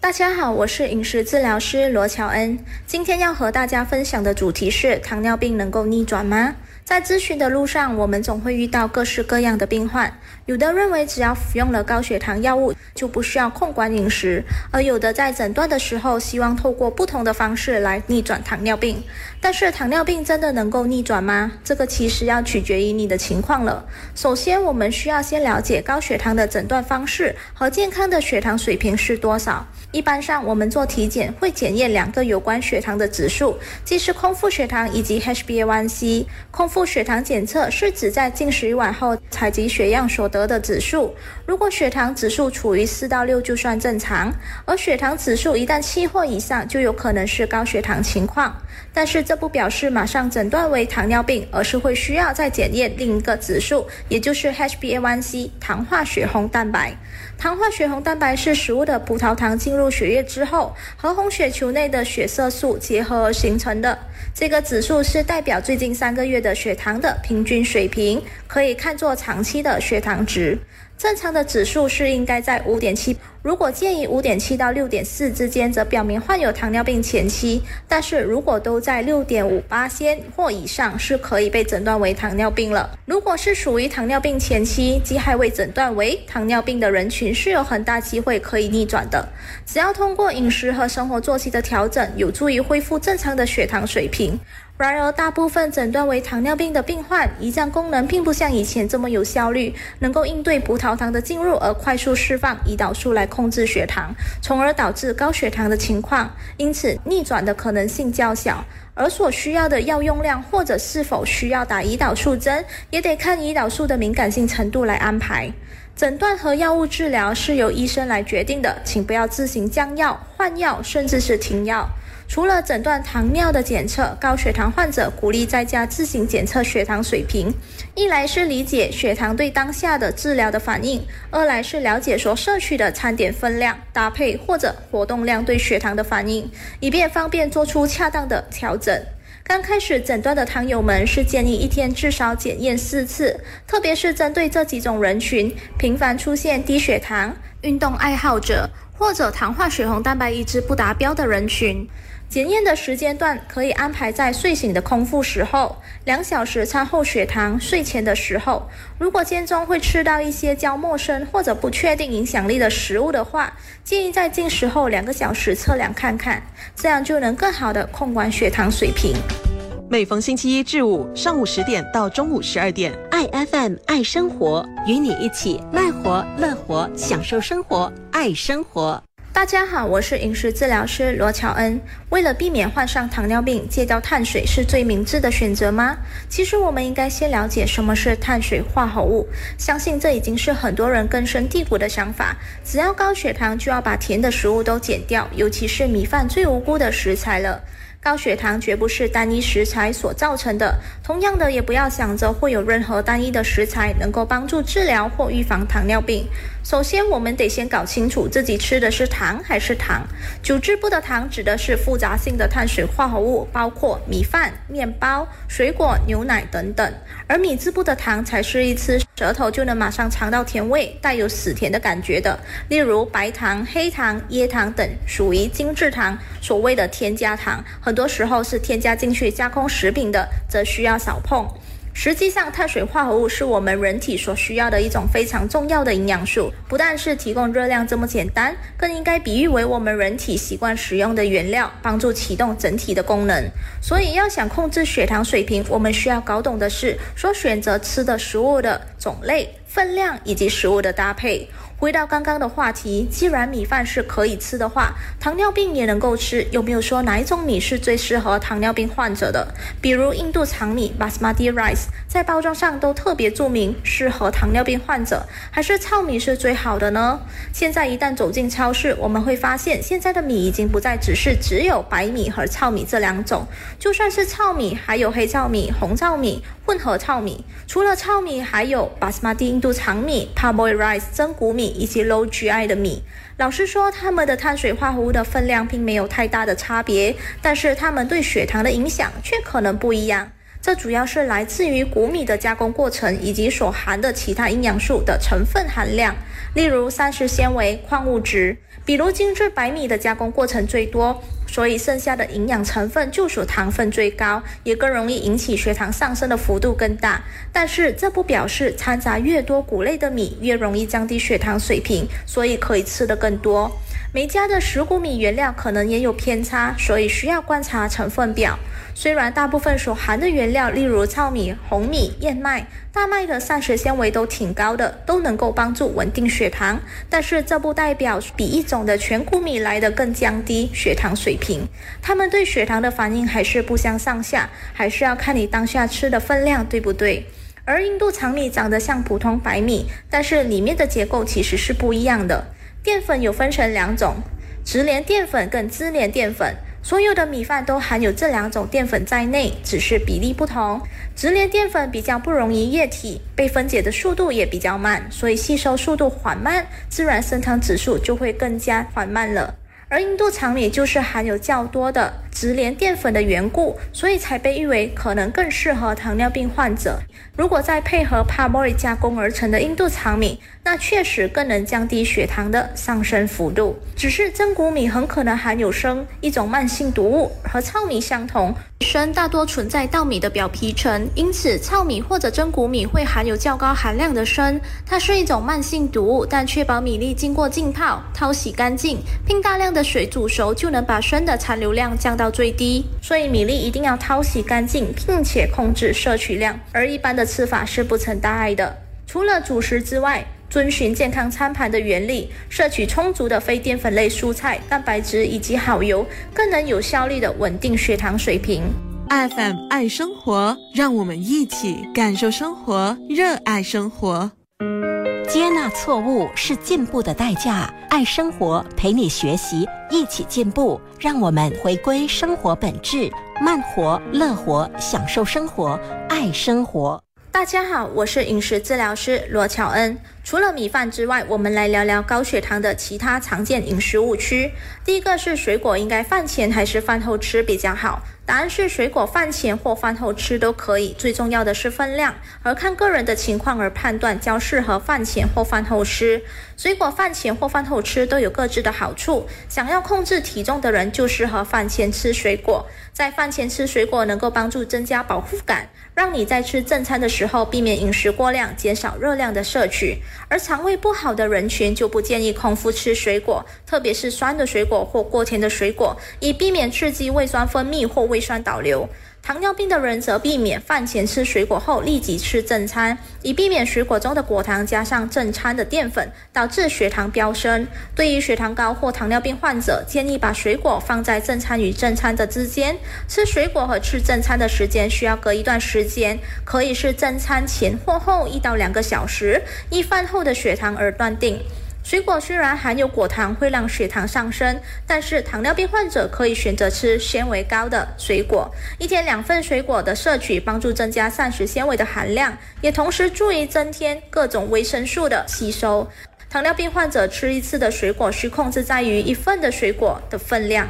大家好，我是饮食治疗师罗乔恩。今天要和大家分享的主题是：糖尿病能够逆转吗？在咨询的路上，我们总会遇到各式各样的病患。有的认为只要服用了高血糖药物就不需要控管饮食，而有的在诊断的时候希望透过不同的方式来逆转糖尿病。但是糖尿病真的能够逆转吗？这个其实要取决于你的情况了。首先，我们需要先了解高血糖的诊断方式和健康的血糖水平是多少。一般上，我们做体检会检验两个有关血糖的指数，即是空腹血糖以及 HbA1c。空腹血糖检测是指在进食一晚后采集血样所得。得的指数，如果血糖指数处于四到六就算正常，而血糖指数一旦七或以上，就有可能是高血糖情况。但是这不表示马上诊断为糖尿病，而是会需要再检验另一个指数，也就是 HbA1c 糖化血红蛋白。糖化血红蛋白是食物的葡萄糖进入血液之后，和红血球内的血色素结合而形成的。这个指数是代表最近三个月的血血糖的平均水平，可以看作长期的血糖值。正常的指数是应该在五点七。如果介于五点七到六点四之间，则表明患有糖尿病前期；但是如果都在六点五八先或以上，是可以被诊断为糖尿病了。如果是属于糖尿病前期，即还未诊断为糖尿病的人群，是有很大机会可以逆转的。只要通过饮食和生活作息的调整，有助于恢复正常的血糖水平。然而，大部分诊断为糖尿病的病患，胰脏功能并不像以前这么有效率，能够应对葡萄糖的进入而快速释放胰岛素来控制血糖，从而导致高血糖的情况。因此，逆转的可能性较小。而所需要的药用量或者是否需要打胰岛素针，也得看胰岛素的敏感性程度来安排。诊断和药物治疗是由医生来决定的，请不要自行降药、换药，甚至是停药。除了诊断糖尿的检测，高血糖患者鼓励在家自行检测血糖水平。一来是理解血糖对当下的治疗的反应，二来是了解所摄取的餐点分量、搭配或者活动量对血糖的反应，以便方便做出恰当的调整。刚开始诊断的糖友们是建议一天至少检验四次，特别是针对这几种人群：频繁出现低血糖、运动爱好者或者糖化血红蛋白一直不达标的人群。检验的时间段可以安排在睡醒的空腹时候，两小时餐后血糖，睡前的时候。如果间中会吃到一些较陌生或者不确定影响力的食物的话，建议在进食后两个小时测量看看，这样就能更好的控管血糖水平。每逢星期一至五上午十点到中午十二点，爱 FM 爱生活，与你一起卖活乐活，享受生活，爱生活。大家好，我是饮食治疗师罗乔恩。为了避免患上糖尿病，戒掉碳水是最明智的选择吗？其实我们应该先了解什么是碳水化合物。相信这已经是很多人根深蒂固的想法。只要高血糖，就要把甜的食物都减掉，尤其是米饭最无辜的食材了。高血糖绝不是单一食材所造成的，同样的，也不要想着会有任何单一的食材能够帮助治疗或预防糖尿病。首先，我们得先搞清楚自己吃的是糖还是糖。酒质部的糖指的是复杂性的碳水化合物，包括米饭、面包、水果、牛奶等等；而米质部的糖才是一吃舌头就能马上尝到甜味、带有死甜的感觉的，例如白糖、黑糖、椰糖等，属于精制糖，所谓的添加糖。很多时候是添加进去加工食品的，则需要少碰。实际上，碳水化合物是我们人体所需要的一种非常重要的营养素，不但是提供热量这么简单，更应该比喻为我们人体习惯使用的原料，帮助启动整体的功能。所以，要想控制血糖水平，我们需要搞懂的是所选择吃的食物的种类、分量以及食物的搭配。回到刚刚的话题，既然米饭是可以吃的话，糖尿病也能够吃，有没有说哪一种米是最适合糖尿病患者的？比如印度长米 （Basmati rice） 在包装上都特别注明适合糖尿病患者，还是糙米是最好的呢？现在一旦走进超市，我们会发现现在的米已经不再只是只有白米和糙米这两种，就算是糙米，还有黑糙米、红糙米、混合糙米。除了糙米，还有 Basmati 印度长米、Parboiled rice 真谷米。以及 low GI 的米，老实说，它们的碳水化合物的分量并没有太大的差别，但是它们对血糖的影响却可能不一样。这主要是来自于谷米的加工过程以及所含的其他营养素的成分含量，例如膳食纤维、矿物质。比如精致白米的加工过程最多，所以剩下的营养成分就属糖分最高，也更容易引起血糖上升的幅度更大。但是这不表示掺杂越多谷类的米越容易降低血糖水平，所以可以吃的更多。每家的十谷米原料可能也有偏差，所以需要观察成分表。虽然大部分所含的原料，例如糙米、红米、燕麦、大麦的膳食纤维都挺高的，都能够帮助稳定血糖，但是这不代表比一种的全谷米来的更降低血糖水平。它们对血糖的反应还是不相上下，还是要看你当下吃的分量对不对。而印度长米长得像普通白米，但是里面的结构其实是不一样的。淀粉有分成两种，直连淀粉跟支连淀粉。所有的米饭都含有这两种淀粉在内，只是比例不同。直连淀粉比较不容易液体，被分解的速度也比较慢，所以吸收速度缓慢，自然升糖指数就会更加缓慢了。而印度长米就是含有较多的直连淀粉的缘故，所以才被誉为可能更适合糖尿病患者。如果再配合 parboiled 加工而成的印度长米，那确实更能降低血糖的上升幅度。只是真谷米很可能含有砷，一种慢性毒物，和糙米相同。砷大多存在稻米的表皮层，因此糙米或者真谷米会含有较高含量的砷。它是一种慢性毒物，但确保米粒经过浸泡、淘洗干净，并大量的水煮熟，就能把砷的残留量降到最低。所以米粒一定要淘洗干净，并且控制摄取量，而一般的吃法是不成大碍的。除了主食之外，遵循健康餐盘的原理，摄取充足的非淀粉类蔬菜、蛋白质以及好油，更能有效率的稳定血糖水平。FM 爱生活，让我们一起感受生活，热爱生活。接纳错误是进步的代价。爱生活，陪你学习，一起进步。让我们回归生活本质，慢活、乐活，享受生活，爱生活。大家好，我是饮食治疗师罗乔恩。除了米饭之外，我们来聊聊高血糖的其他常见饮食误区。第一个是水果应该饭前还是饭后吃比较好？答案是水果饭前或饭后吃都可以，最重要的是分量，而看个人的情况而判断较适合饭前或饭后吃。水果饭前或饭后吃都有各自的好处，想要控制体重的人就适合饭前吃水果。在饭前吃水果能够帮助增加饱腹感，让你在吃正餐的时候避免饮食过量，减少热量的摄取。而肠胃不好的人群就不建议空腹吃水果，特别是酸的水果或过甜的水果，以避免刺激胃酸分泌或胃。酸导流，糖尿病的人则避免饭前吃水果后立即吃正餐，以避免水果中的果糖加上正餐的淀粉，导致血糖飙升。对于血糖高或糖尿病患者，建议把水果放在正餐与正餐的之间，吃水果和吃正餐的时间需要隔一段时间，可以是正餐前或后一到两个小时，依饭后的血糖而断定。水果虽然含有果糖，会让血糖上升，但是糖尿病患者可以选择吃纤维高的水果，一天两份水果的摄取，帮助增加膳食纤维的含量，也同时注意增添各种维生素的吸收。糖尿病患者吃一次的水果需控制在于一份的水果的分量，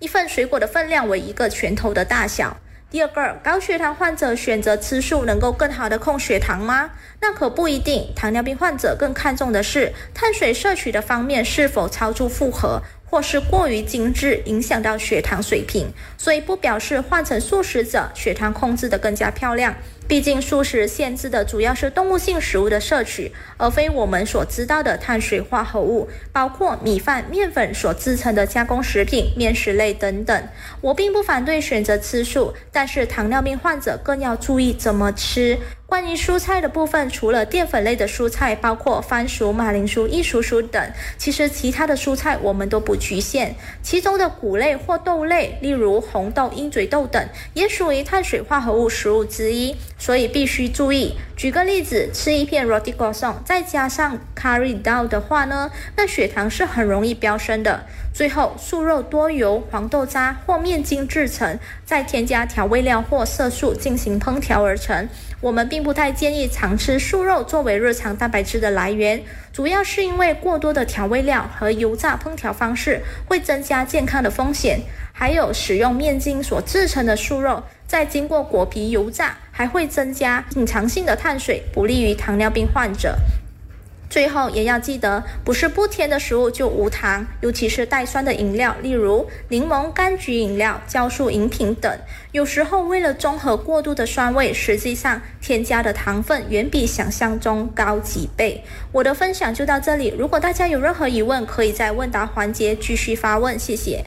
一份水果的分量为一个拳头的大小。第二个，高血糖患者选择吃素能够更好的控血糖吗？那可不一定。糖尿病患者更看重的是碳水摄取的方面是否超出负荷。或是过于精致，影响到血糖水平，所以不表示换成素食者血糖控制的更加漂亮。毕竟素食限制的主要是动物性食物的摄取，而非我们所知道的碳水化合物，包括米饭、面粉所制成的加工食品、面食类等等。我并不反对选择吃素，但是糖尿病患者更要注意怎么吃。关于蔬菜的部分，除了淀粉类的蔬菜，包括番薯、马铃薯、异薯薯等，其实其他的蔬菜我们都不局限。其中的谷类或豆类，例如红豆、鹰嘴豆等，也属于碳水化合物食物之一，所以必须注意。举个例子，吃一片 roti g o s o n 再加上 curry dal 的话呢，那血糖是很容易飙升的。最后，素肉多由黄豆渣或面筋制成，再添加调味料或色素进行烹调而成。我们并不太建议常吃素肉作为日常蛋白质的来源。主要是因为过多的调味料和油炸烹调方式会增加健康的风险，还有使用面筋所制成的素肉，在经过果皮油炸，还会增加隐藏性的碳水，不利于糖尿病患者。最后也要记得，不是不甜的食物就无糖，尤其是带酸的饮料，例如柠檬、柑橘饮料、酵素饮品等。有时候为了中和过度的酸味，实际上添加的糖分远比想象中高几倍。我的分享就到这里，如果大家有任何疑问，可以在问答环节继续发问。谢谢。